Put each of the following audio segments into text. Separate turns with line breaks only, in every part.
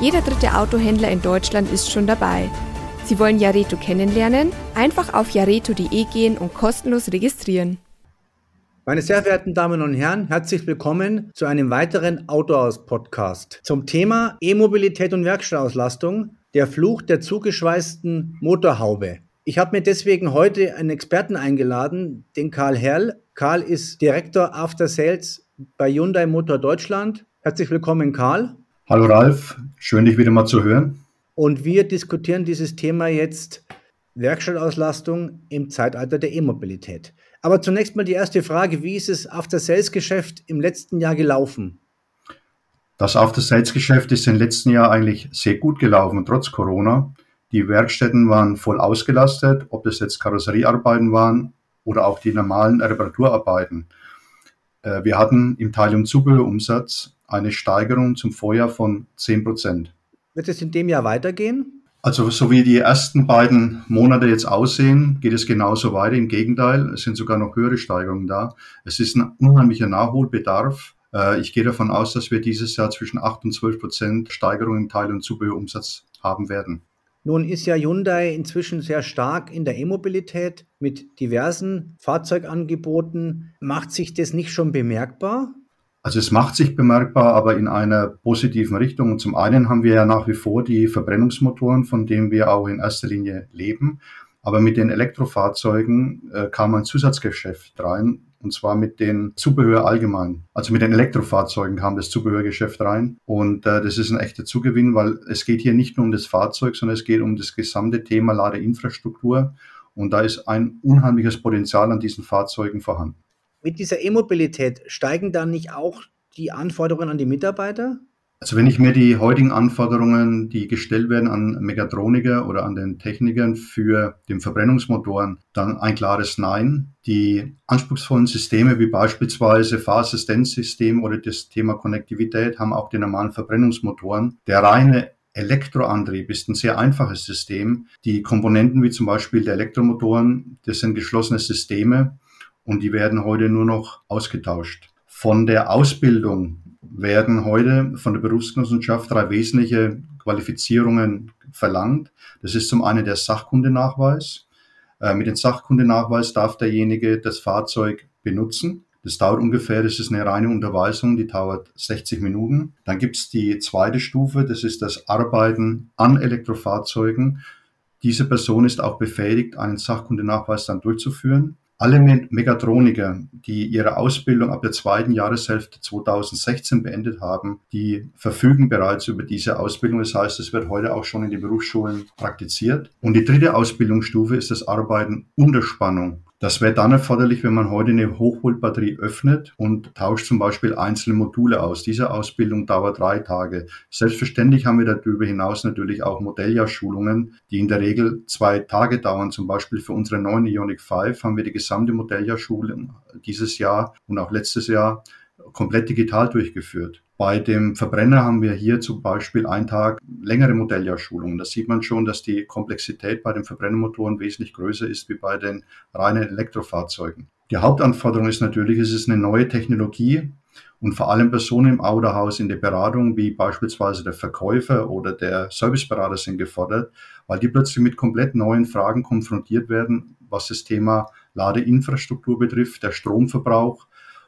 Jeder dritte Autohändler in Deutschland ist schon dabei. Sie wollen Jareto kennenlernen? Einfach auf jareto.de gehen und kostenlos registrieren.
Meine sehr verehrten Damen und Herren, herzlich willkommen zu einem weiteren Autohaus-Podcast zum Thema E-Mobilität und Werkstattauslastung, der Fluch der zugeschweißten Motorhaube. Ich habe mir deswegen heute einen Experten eingeladen, den Karl Herrl. Karl ist Direktor After Sales bei Hyundai Motor Deutschland. Herzlich willkommen, Karl.
Hallo Ralf, schön dich wieder mal zu hören.
Und wir diskutieren dieses Thema jetzt Werkstattauslastung im Zeitalter der E-Mobilität. Aber zunächst mal die erste Frage, wie ist es After Sales Geschäft im letzten Jahr gelaufen?
Das After Sales Geschäft ist im letzten Jahr eigentlich sehr gut gelaufen, trotz Corona. Die Werkstätten waren voll ausgelastet, ob das jetzt Karosseriearbeiten waren oder auch die normalen Reparaturarbeiten. Äh, wir hatten im Teil- und Zubehörumsatz eine Steigerung zum Vorjahr von 10 Prozent.
Wird es in dem Jahr weitergehen?
Also so wie die ersten beiden Monate jetzt aussehen, geht es genauso weiter. Im Gegenteil, es sind sogar noch höhere Steigerungen da. Es ist ein unheimlicher Nachholbedarf. Äh, ich gehe davon aus, dass wir dieses Jahr zwischen 8 und 12 Prozent Steigerung im Teil- und Zubehörumsatz haben werden.
Nun ist ja Hyundai inzwischen sehr stark in der E-Mobilität mit diversen Fahrzeugangeboten. Macht sich das nicht schon bemerkbar?
Also es macht sich bemerkbar, aber in einer positiven Richtung. Und zum einen haben wir ja nach wie vor die Verbrennungsmotoren, von denen wir auch in erster Linie leben. Aber mit den Elektrofahrzeugen äh, kam ein Zusatzgeschäft rein, und zwar mit den Zubehör allgemein. Also mit den Elektrofahrzeugen kam das Zubehörgeschäft rein. Und äh, das ist ein echter Zugewinn, weil es geht hier nicht nur um das Fahrzeug, sondern es geht um das gesamte Thema Ladeinfrastruktur. Und da ist ein unheimliches Potenzial an diesen Fahrzeugen vorhanden.
Mit dieser E-Mobilität steigen dann nicht auch die Anforderungen an die Mitarbeiter?
Also wenn ich mir die heutigen Anforderungen, die gestellt werden an Mechatroniker oder an den Technikern für den Verbrennungsmotoren, dann ein klares Nein. Die anspruchsvollen Systeme wie beispielsweise Fahrassistenzsystem oder das Thema Konnektivität haben auch die normalen Verbrennungsmotoren. Der reine Elektroantrieb ist ein sehr einfaches System. Die Komponenten wie zum Beispiel der Elektromotoren, das sind geschlossene Systeme und die werden heute nur noch ausgetauscht. Von der Ausbildung werden heute von der Berufsgenossenschaft drei wesentliche Qualifizierungen verlangt. Das ist zum einen der Sachkundenachweis. Äh, mit dem Sachkundenachweis darf derjenige das Fahrzeug benutzen. Das dauert ungefähr, das ist eine reine Unterweisung, die dauert 60 Minuten. Dann gibt es die zweite Stufe, das ist das Arbeiten an Elektrofahrzeugen. Diese Person ist auch befähigt, einen Sachkundenachweis dann durchzuführen. Alle Megatroniker, die ihre Ausbildung ab der zweiten Jahreshälfte 2016 beendet haben, die verfügen bereits über diese Ausbildung. Das heißt, es wird heute auch schon in den Berufsschulen praktiziert. Und die dritte Ausbildungsstufe ist das Arbeiten unter Spannung. Das wäre dann erforderlich, wenn man heute eine Hochvoltbatterie öffnet und tauscht zum Beispiel einzelne Module aus. Diese Ausbildung dauert drei Tage. Selbstverständlich haben wir darüber hinaus natürlich auch Modelljahrschulungen, die in der Regel zwei Tage dauern. Zum Beispiel für unsere neuen Ionic 5 haben wir die gesamte Modelljahrschulung dieses Jahr und auch letztes Jahr komplett digital durchgeführt. Bei dem Verbrenner haben wir hier zum Beispiel einen Tag längere Modelljahrschulungen. Da sieht man schon, dass die Komplexität bei den Verbrennermotoren wesentlich größer ist wie bei den reinen Elektrofahrzeugen. Die Hauptanforderung ist natürlich, es ist eine neue Technologie und vor allem Personen im Autohaus in der Beratung, wie beispielsweise der Verkäufer oder der Serviceberater sind gefordert, weil die plötzlich mit komplett neuen Fragen konfrontiert werden, was das Thema Ladeinfrastruktur betrifft, der Stromverbrauch.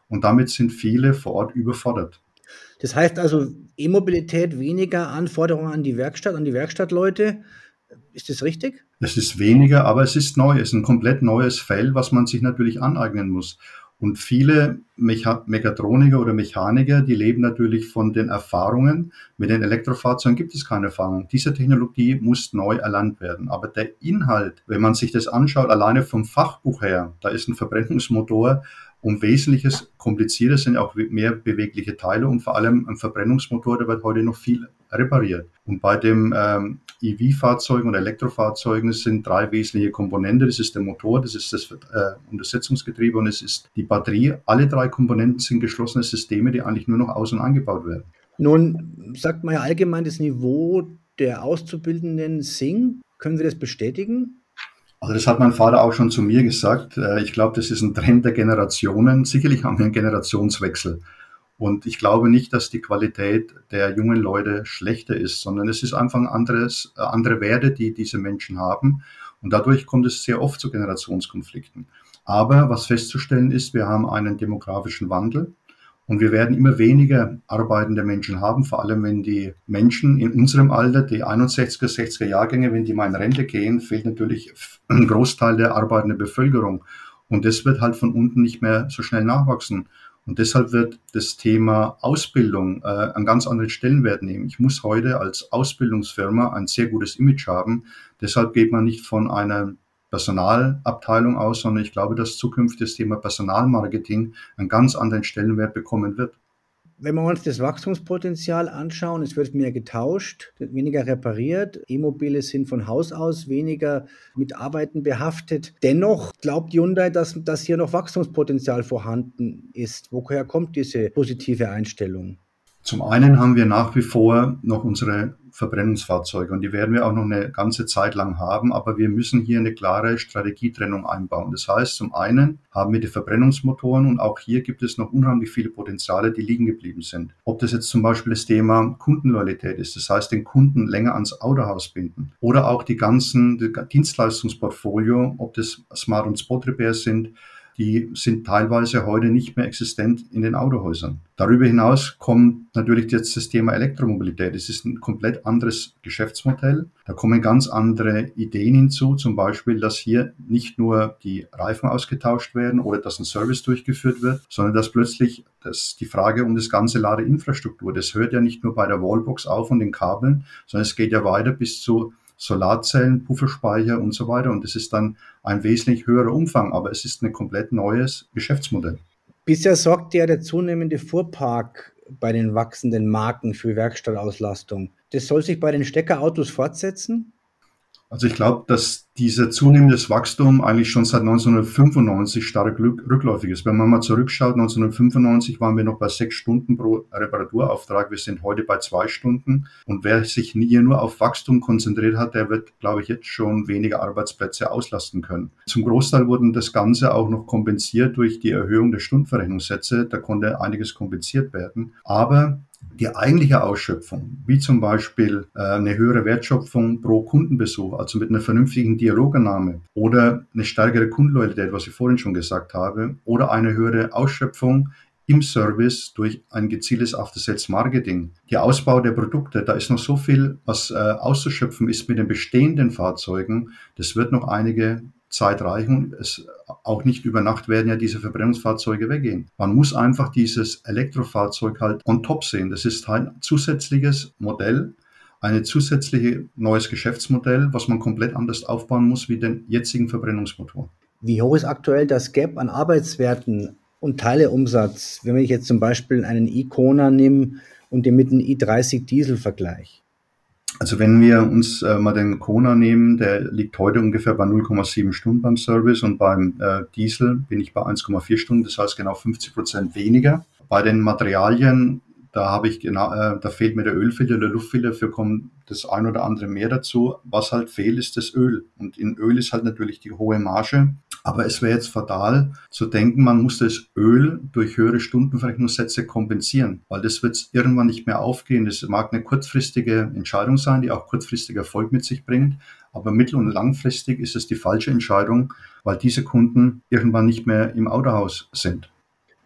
Und damit sind viele vor Ort überfordert.
Das heißt also, E-Mobilität weniger Anforderungen an die Werkstatt, an die Werkstattleute. Ist das richtig?
Es ist weniger, aber es ist neu. Es ist ein komplett neues Feld, was man sich natürlich aneignen muss. Und viele Mecha Mechatroniker oder Mechaniker, die leben natürlich von den Erfahrungen. Mit den Elektrofahrzeugen gibt es keine Erfahrung. Diese Technologie muss neu erlernt werden. Aber der Inhalt, wenn man sich das anschaut, alleine vom Fachbuch her, da ist ein Verbrennungsmotor um Wesentliches komplizierter sind auch mehr bewegliche Teile und vor allem ein Verbrennungsmotor, der wird heute noch viel repariert. Und bei dem ähm, EV-Fahrzeugen oder Elektrofahrzeugen sind drei wesentliche Komponenten. Das ist der Motor, das ist das äh, Untersetzungsgetriebe und es ist die Batterie. Alle drei Komponenten sind geschlossene Systeme, die eigentlich nur noch aus- und angebaut werden.
Nun sagt man ja allgemein, das Niveau der Auszubildenden sinkt. Können Sie das bestätigen?
Also das hat mein Vater auch schon zu mir gesagt. Äh, ich glaube, das ist ein Trend der Generationen. Sicherlich haben wir einen Generationswechsel. Und ich glaube nicht, dass die Qualität der jungen Leute schlechter ist, sondern es ist einfach ein anderes, äh, andere Werte, die diese Menschen haben. Und dadurch kommt es sehr oft zu Generationskonflikten. Aber was festzustellen ist, wir haben einen demografischen Wandel. Und wir werden immer weniger arbeitende Menschen haben, vor allem wenn die Menschen in unserem Alter, die 61er, 60er Jahrgänge, wenn die mal in Rente gehen, fehlt natürlich ein Großteil der arbeitenden Bevölkerung. Und das wird halt von unten nicht mehr so schnell nachwachsen. Und deshalb wird das Thema Ausbildung äh, einen ganz anderen Stellenwert nehmen. Ich muss heute als Ausbildungsfirma ein sehr gutes Image haben. Deshalb geht man nicht von einer Personalabteilung aus, sondern ich glaube, dass zukünftig das Thema Personalmarketing einen ganz anderen Stellenwert bekommen wird.
Wenn wir uns das Wachstumspotenzial anschauen, es wird mehr getauscht, weniger repariert, E-Mobile sind von Haus aus weniger mit Arbeiten behaftet. Dennoch glaubt Hyundai, dass, dass hier noch Wachstumspotenzial vorhanden ist. Woher kommt diese positive Einstellung?
Zum einen haben wir nach wie vor noch unsere Verbrennungsfahrzeuge und die werden wir auch noch eine ganze Zeit lang haben, aber wir müssen hier eine klare Strategietrennung einbauen. Das heißt, zum einen haben wir die Verbrennungsmotoren und auch hier gibt es noch unheimlich viele Potenziale, die liegen geblieben sind. Ob das jetzt zum Beispiel das Thema Kundenloyalität ist, das heißt den Kunden länger ans Autohaus binden oder auch die ganzen die Dienstleistungsportfolio, ob das Smart und Spot Repair sind, die sind teilweise heute nicht mehr existent in den Autohäusern. Darüber hinaus kommt natürlich jetzt das Thema Elektromobilität. Es ist ein komplett anderes Geschäftsmodell. Da kommen ganz andere Ideen hinzu, zum Beispiel, dass hier nicht nur die Reifen ausgetauscht werden oder dass ein Service durchgeführt wird, sondern dass plötzlich das, die Frage um das ganze Ladeinfrastruktur, das hört ja nicht nur bei der Wallbox auf und den Kabeln, sondern es geht ja weiter bis zu Solarzellen, Pufferspeicher und so weiter. Und das ist dann ein wesentlich höherer Umfang, aber es ist ein komplett neues Geschäftsmodell.
Bisher sorgt ja der zunehmende Fuhrpark bei den wachsenden Marken für Werkstattauslastung. Das soll sich bei den Steckerautos fortsetzen?
Also ich glaube, dass dieser zunehmendes Wachstum eigentlich schon seit 1995 stark rückläufig ist. Wenn man mal zurückschaut, 1995 waren wir noch bei sechs Stunden pro Reparaturauftrag. Wir sind heute bei zwei Stunden. Und wer sich hier nur auf Wachstum konzentriert hat, der wird, glaube ich, jetzt schon weniger Arbeitsplätze auslasten können. Zum Großteil wurden das Ganze auch noch kompensiert durch die Erhöhung der Stundenverrechnungssätze. Da konnte einiges kompensiert werden. Aber die eigentliche Ausschöpfung, wie zum Beispiel äh, eine höhere Wertschöpfung pro Kundenbesuch, also mit einer vernünftigen Dialogannahme oder eine stärkere Kundenloyalität, was ich vorhin schon gesagt habe, oder eine höhere Ausschöpfung im Service durch ein gezieltes After-Sales-Marketing. Der Ausbau der Produkte, da ist noch so viel, was äh, auszuschöpfen ist mit den bestehenden Fahrzeugen. Das wird noch einige Zeit reichen. Es auch nicht über Nacht werden ja diese Verbrennungsfahrzeuge weggehen. Man muss einfach dieses Elektrofahrzeug halt on top sehen. Das ist ein zusätzliches Modell, ein zusätzliches neues Geschäftsmodell, was man komplett anders aufbauen muss wie den jetzigen Verbrennungsmotor.
Wie hoch ist aktuell das Gap an Arbeitswerten und Teileumsatz, wenn ich jetzt zum Beispiel einen e-Kona nehme und den mit einem i30 Diesel vergleiche?
Also wenn wir uns äh, mal den Kona nehmen, der liegt heute ungefähr bei 0,7 Stunden beim Service und beim äh, Diesel bin ich bei 1,4 Stunden, das heißt genau 50 Prozent weniger. Bei den Materialien, da habe ich genau, äh, da fehlt mir der Ölfilter, der Luftfilter, für kommt das ein oder andere mehr dazu. Was halt fehlt, ist das Öl. Und in Öl ist halt natürlich die hohe Marge. Aber es wäre jetzt fatal zu denken, man muss das Öl durch höhere Stundenverrechnungssätze kompensieren, weil das wird irgendwann nicht mehr aufgehen. Das mag eine kurzfristige Entscheidung sein, die auch kurzfristig Erfolg mit sich bringt. Aber mittel- und langfristig ist es die falsche Entscheidung, weil diese Kunden irgendwann nicht mehr im Autohaus sind.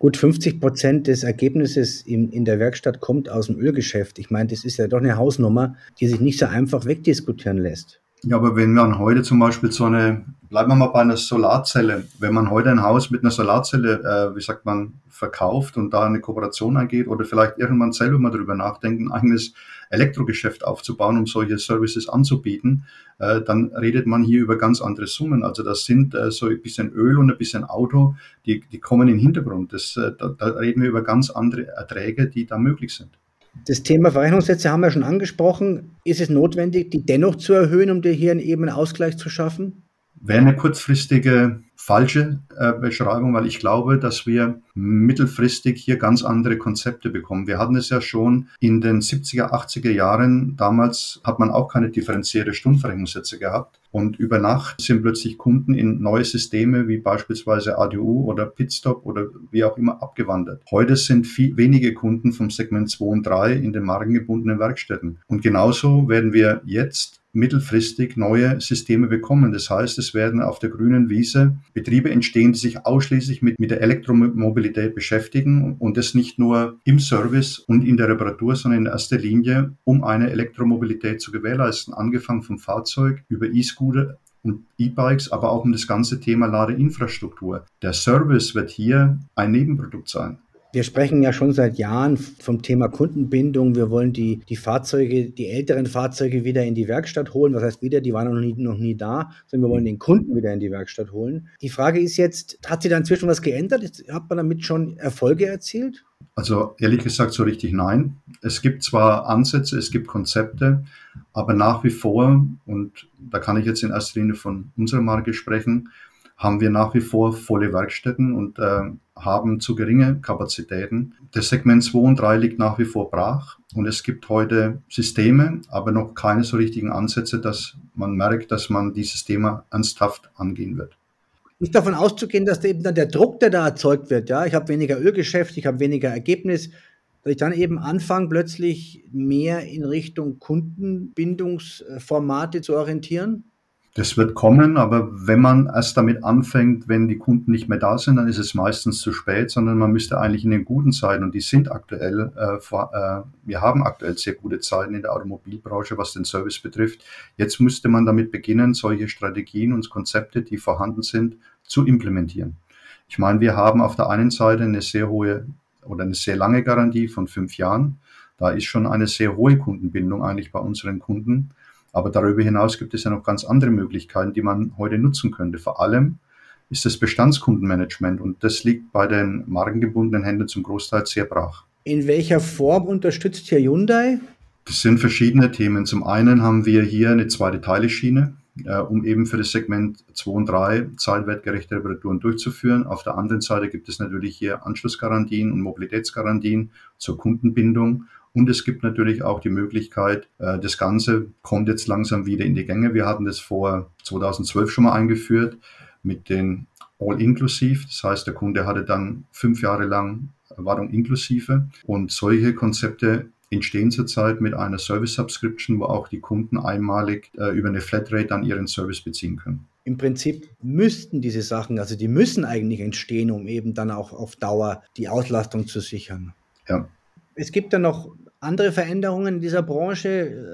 Gut, 50 Prozent des Ergebnisses in, in der Werkstatt kommt aus dem Ölgeschäft. Ich meine, das ist ja doch eine Hausnummer, die sich nicht so einfach wegdiskutieren lässt.
Ja, aber wenn man heute zum Beispiel so eine, bleiben wir mal bei einer Solarzelle, wenn man heute ein Haus mit einer Solarzelle, äh, wie sagt man, verkauft und da eine Kooperation angeht oder vielleicht irgendwann selber mal darüber nachdenken, ein eigenes Elektrogeschäft aufzubauen, um solche Services anzubieten, äh, dann redet man hier über ganz andere Summen. Also das sind äh, so ein bisschen Öl und ein bisschen Auto, die, die kommen in den Hintergrund. Das, äh, da, da reden wir über ganz andere Erträge, die da möglich sind.
Das Thema Verrechnungssätze haben wir schon angesprochen. Ist es notwendig, die dennoch zu erhöhen, um hier einen Ausgleich zu schaffen?
Wäre eine kurzfristige falsche äh, Beschreibung, weil ich glaube, dass wir mittelfristig hier ganz andere Konzepte bekommen. Wir hatten es ja schon in den 70er, 80er Jahren. Damals hat man auch keine differenzierte Stundenverrechnungssätze gehabt. Und über Nacht sind plötzlich Kunden in neue Systeme wie beispielsweise ADU oder Pitstop oder wie auch immer abgewandert. Heute sind viel, wenige Kunden vom Segment 2 und 3 in den markengebundenen Werkstätten. Und genauso werden wir jetzt mittelfristig neue Systeme bekommen. Das heißt, es werden auf der grünen Wiese Betriebe entstehen, die sich ausschließlich mit, mit der Elektromobilität beschäftigen und das nicht nur im Service und in der Reparatur, sondern in erster Linie, um eine Elektromobilität zu gewährleisten, angefangen vom Fahrzeug über E-Scooter und E-Bikes, aber auch um das ganze Thema Ladeinfrastruktur. Der Service wird hier ein Nebenprodukt sein.
Wir sprechen ja schon seit Jahren vom Thema Kundenbindung. Wir wollen die, die Fahrzeuge, die älteren Fahrzeuge wieder in die Werkstatt holen. Was heißt wieder? Die waren noch nie, noch nie da, sondern wir wollen den Kunden wieder in die Werkstatt holen. Die Frage ist jetzt, hat sich da inzwischen was geändert? Hat man damit schon Erfolge erzielt?
Also ehrlich gesagt so richtig nein. Es gibt zwar Ansätze, es gibt Konzepte, aber nach wie vor, und da kann ich jetzt in erster Linie von unserer Marke sprechen, haben wir nach wie vor volle Werkstätten und äh, haben zu geringe Kapazitäten. Das Segment 2 und 3 liegt nach wie vor brach und es gibt heute Systeme, aber noch keine so richtigen Ansätze, dass man merkt, dass man dieses Thema ernsthaft angehen wird.
Nicht davon auszugehen, dass eben dann der Druck, der da erzeugt wird, ja, ich habe weniger Ölgeschäft, ich habe weniger Ergebnis, dass ich dann eben anfange, plötzlich mehr in Richtung Kundenbindungsformate zu orientieren?
Das wird kommen, aber wenn man erst damit anfängt, wenn die Kunden nicht mehr da sind, dann ist es meistens zu spät, sondern man müsste eigentlich in den guten Zeiten, und die sind aktuell, äh, vor, äh, wir haben aktuell sehr gute Zeiten in der Automobilbranche, was den Service betrifft. Jetzt müsste man damit beginnen, solche Strategien und Konzepte, die vorhanden sind, zu implementieren. Ich meine, wir haben auf der einen Seite eine sehr hohe oder eine sehr lange Garantie von fünf Jahren. Da ist schon eine sehr hohe Kundenbindung eigentlich bei unseren Kunden. Aber darüber hinaus gibt es ja noch ganz andere Möglichkeiten, die man heute nutzen könnte. Vor allem ist das Bestandskundenmanagement und das liegt bei den markengebundenen Händlern zum Großteil sehr brach.
In welcher Form unterstützt hier Hyundai?
Das sind verschiedene Themen. Zum einen haben wir hier eine zweite Teileschiene, äh, um eben für das Segment 2 und 3 zeitwertgerechte Reparaturen durchzuführen. Auf der anderen Seite gibt es natürlich hier Anschlussgarantien und Mobilitätsgarantien zur Kundenbindung und es gibt natürlich auch die Möglichkeit, äh, das Ganze kommt jetzt langsam wieder in die Gänge. Wir hatten das vor 2012 schon mal eingeführt mit den All-Inclusive. Das heißt, der Kunde hatte dann fünf Jahre lang Wartung inklusive. Und solche Konzepte entstehen zurzeit mit einer Service Subscription, wo auch die Kunden einmalig äh, über eine Flatrate dann ihren Service beziehen können.
Im Prinzip müssten diese Sachen, also die müssen eigentlich entstehen, um eben dann auch auf Dauer die Auslastung zu sichern.
Ja.
Es gibt dann noch andere Veränderungen in dieser Branche,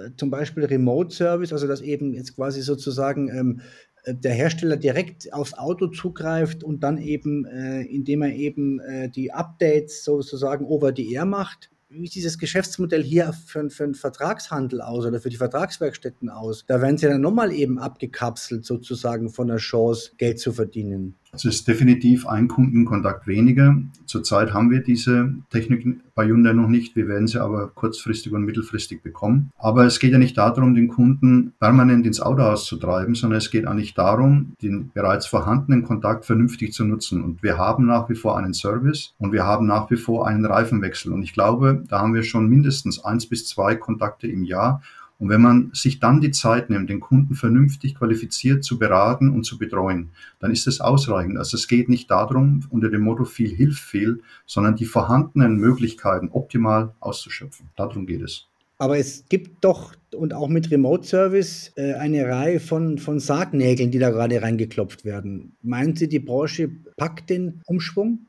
äh, zum Beispiel Remote Service, also dass eben jetzt quasi sozusagen ähm, äh, der Hersteller direkt aufs Auto zugreift und dann eben, äh, indem er eben äh, die Updates sozusagen over the air macht. Wie sieht dieses Geschäftsmodell hier für, für den Vertragshandel aus oder für die Vertragswerkstätten aus? Da werden sie dann nochmal eben abgekapselt sozusagen von der Chance, Geld zu verdienen.
Es ist definitiv ein Kundenkontakt weniger. Zurzeit haben wir diese Technik bei Hyundai noch nicht. Wir werden sie aber kurzfristig und mittelfristig bekommen. Aber es geht ja nicht darum, den Kunden permanent ins Autohaus zu treiben, sondern es geht eigentlich darum, den bereits vorhandenen Kontakt vernünftig zu nutzen. Und wir haben nach wie vor einen Service und wir haben nach wie vor einen Reifenwechsel. Und ich glaube, da haben wir schon mindestens eins bis zwei Kontakte im Jahr. Und wenn man sich dann die Zeit nimmt, den Kunden vernünftig qualifiziert zu beraten und zu betreuen, dann ist es ausreichend. Also es geht nicht darum, unter dem Motto viel hilft viel, sondern die vorhandenen Möglichkeiten optimal auszuschöpfen. Darum geht es.
Aber es gibt doch und auch mit Remote Service äh, eine Reihe von, von Sargnägeln, die da gerade reingeklopft werden. Meinen Sie, die Branche packt den Umschwung?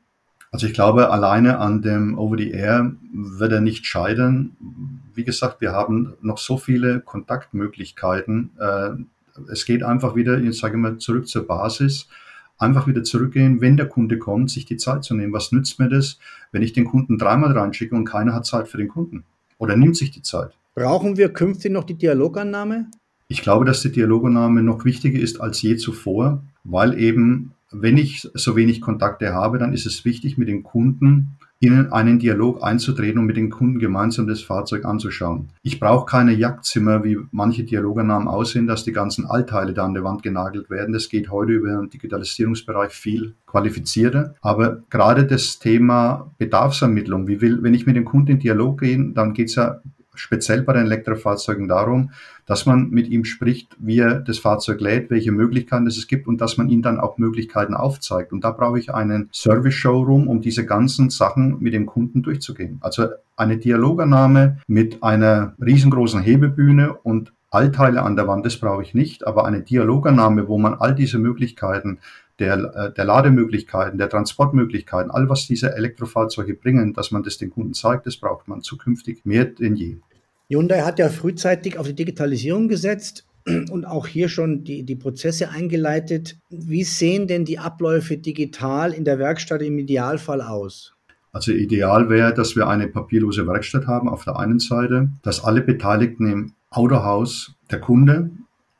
Also ich glaube, alleine an dem Over-the-Air wird er nicht scheitern. Wie gesagt, wir haben noch so viele Kontaktmöglichkeiten. Äh, es geht einfach wieder, ich sage mal, zurück zur Basis. Einfach wieder zurückgehen, wenn der Kunde kommt, sich die Zeit zu nehmen. Was nützt mir das, wenn ich den Kunden dreimal reinschicke und keiner hat Zeit für den Kunden? Oder nimmt sich die Zeit?
Brauchen wir künftig noch die Dialogannahme?
Ich glaube, dass die Dialogannahme noch wichtiger ist als je zuvor, weil eben wenn ich so wenig Kontakte habe, dann ist es wichtig, mit dem Kunden in einen Dialog einzutreten und mit den Kunden gemeinsam das Fahrzeug anzuschauen. Ich brauche keine Jagdzimmer, wie manche Dialogannahmen aussehen, dass die ganzen Altteile da an der Wand genagelt werden. Das geht heute über den Digitalisierungsbereich viel qualifizierter. Aber gerade das Thema Bedarfsermittlung, wie will, wenn ich mit dem Kunden in Dialog gehe, dann geht es ja speziell bei den Elektrofahrzeugen darum, dass man mit ihm spricht, wie er das Fahrzeug lädt, welche Möglichkeiten es gibt und dass man ihm dann auch Möglichkeiten aufzeigt. Und da brauche ich einen Service-Showroom, um diese ganzen Sachen mit dem Kunden durchzugehen. Also eine Dialogannahme mit einer riesengroßen Hebebühne und Allteile an der Wand, das brauche ich nicht, aber eine Dialogannahme, wo man all diese Möglichkeiten der, äh, der Lademöglichkeiten, der Transportmöglichkeiten, all was diese Elektrofahrzeuge bringen, dass man das den Kunden zeigt, das braucht man zukünftig mehr denn je.
Hyundai hat ja frühzeitig auf die Digitalisierung gesetzt und auch hier schon die, die Prozesse eingeleitet. Wie sehen denn die Abläufe digital in der Werkstatt im Idealfall aus?
Also ideal wäre, dass wir eine papierlose Werkstatt haben auf der einen Seite, dass alle Beteiligten im Autohaus, der Kunde,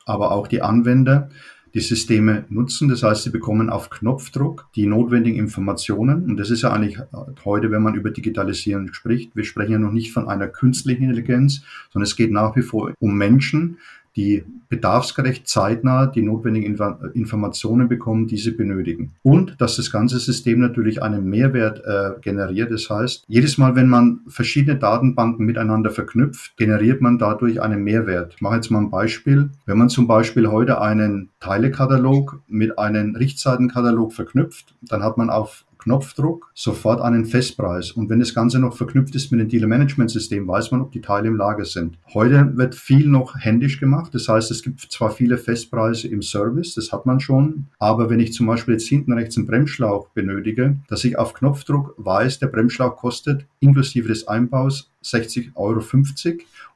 aber auch die Anwender die Systeme nutzen. Das heißt, sie bekommen auf Knopfdruck die notwendigen Informationen. Und das ist ja eigentlich heute, wenn man über Digitalisierung spricht, wir sprechen ja noch nicht von einer künstlichen Intelligenz, sondern es geht nach wie vor um Menschen, die bedarfsgerecht zeitnah die notwendigen Informationen bekommen, die sie benötigen. Und dass das ganze System natürlich einen Mehrwert äh, generiert. Das heißt, jedes Mal, wenn man verschiedene Datenbanken miteinander verknüpft, generiert man dadurch einen Mehrwert. Ich mache jetzt mal ein Beispiel. Wenn man zum Beispiel heute einen Teilekatalog mit einem Richtzeitenkatalog verknüpft, dann hat man auf Knopfdruck sofort einen Festpreis. Und wenn das Ganze noch verknüpft ist mit dem Dealer-Management-System, weiß man, ob die Teile im Lager sind. Heute wird viel noch händisch gemacht. Das heißt, es gibt zwar viele Festpreise im Service, das hat man schon. Aber wenn ich zum Beispiel jetzt hinten rechts einen Bremsschlauch benötige, dass ich auf Knopfdruck weiß, der Bremsschlauch kostet inklusive des Einbaus 60,50 Euro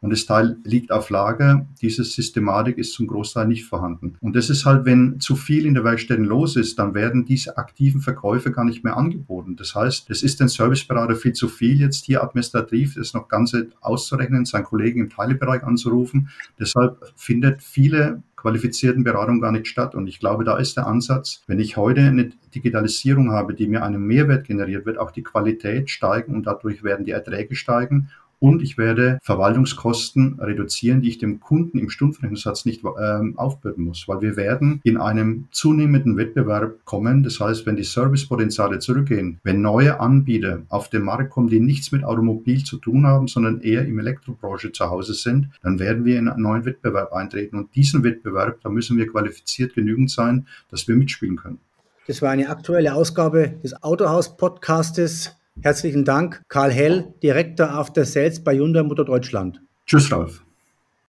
und das Teil liegt auf Lager. Diese Systematik ist zum Großteil nicht vorhanden. Und das ist halt, wenn zu viel in der Werkstatt los ist, dann werden diese aktiven Verkäufe gar nicht angeboten. Das heißt, es ist den Serviceberater viel zu viel, jetzt hier administrativ das noch Ganze auszurechnen, seinen Kollegen im Teilebereich anzurufen. Deshalb findet viele qualifizierten Beratung gar nicht statt. Und ich glaube, da ist der Ansatz, wenn ich heute eine Digitalisierung habe, die mir einen Mehrwert generiert, wird auch die Qualität steigen und dadurch werden die Erträge steigen und ich werde Verwaltungskosten reduzieren, die ich dem Kunden im Stundenrechnungssatz nicht ähm, aufbürden muss, weil wir werden in einem zunehmenden Wettbewerb kommen. Das heißt, wenn die Servicepotenziale zurückgehen, wenn neue Anbieter auf den Markt kommen, die nichts mit Automobil zu tun haben, sondern eher im Elektrobranche zu Hause sind, dann werden wir in einen neuen Wettbewerb eintreten. Und diesen Wettbewerb, da müssen wir qualifiziert genügend sein, dass wir mitspielen können.
Das war eine aktuelle Ausgabe des Autohaus-Podcastes. Herzlichen Dank, Karl Hell, Direktor After Sales bei Hyundai Motor Deutschland.
Tschüss, Ralf.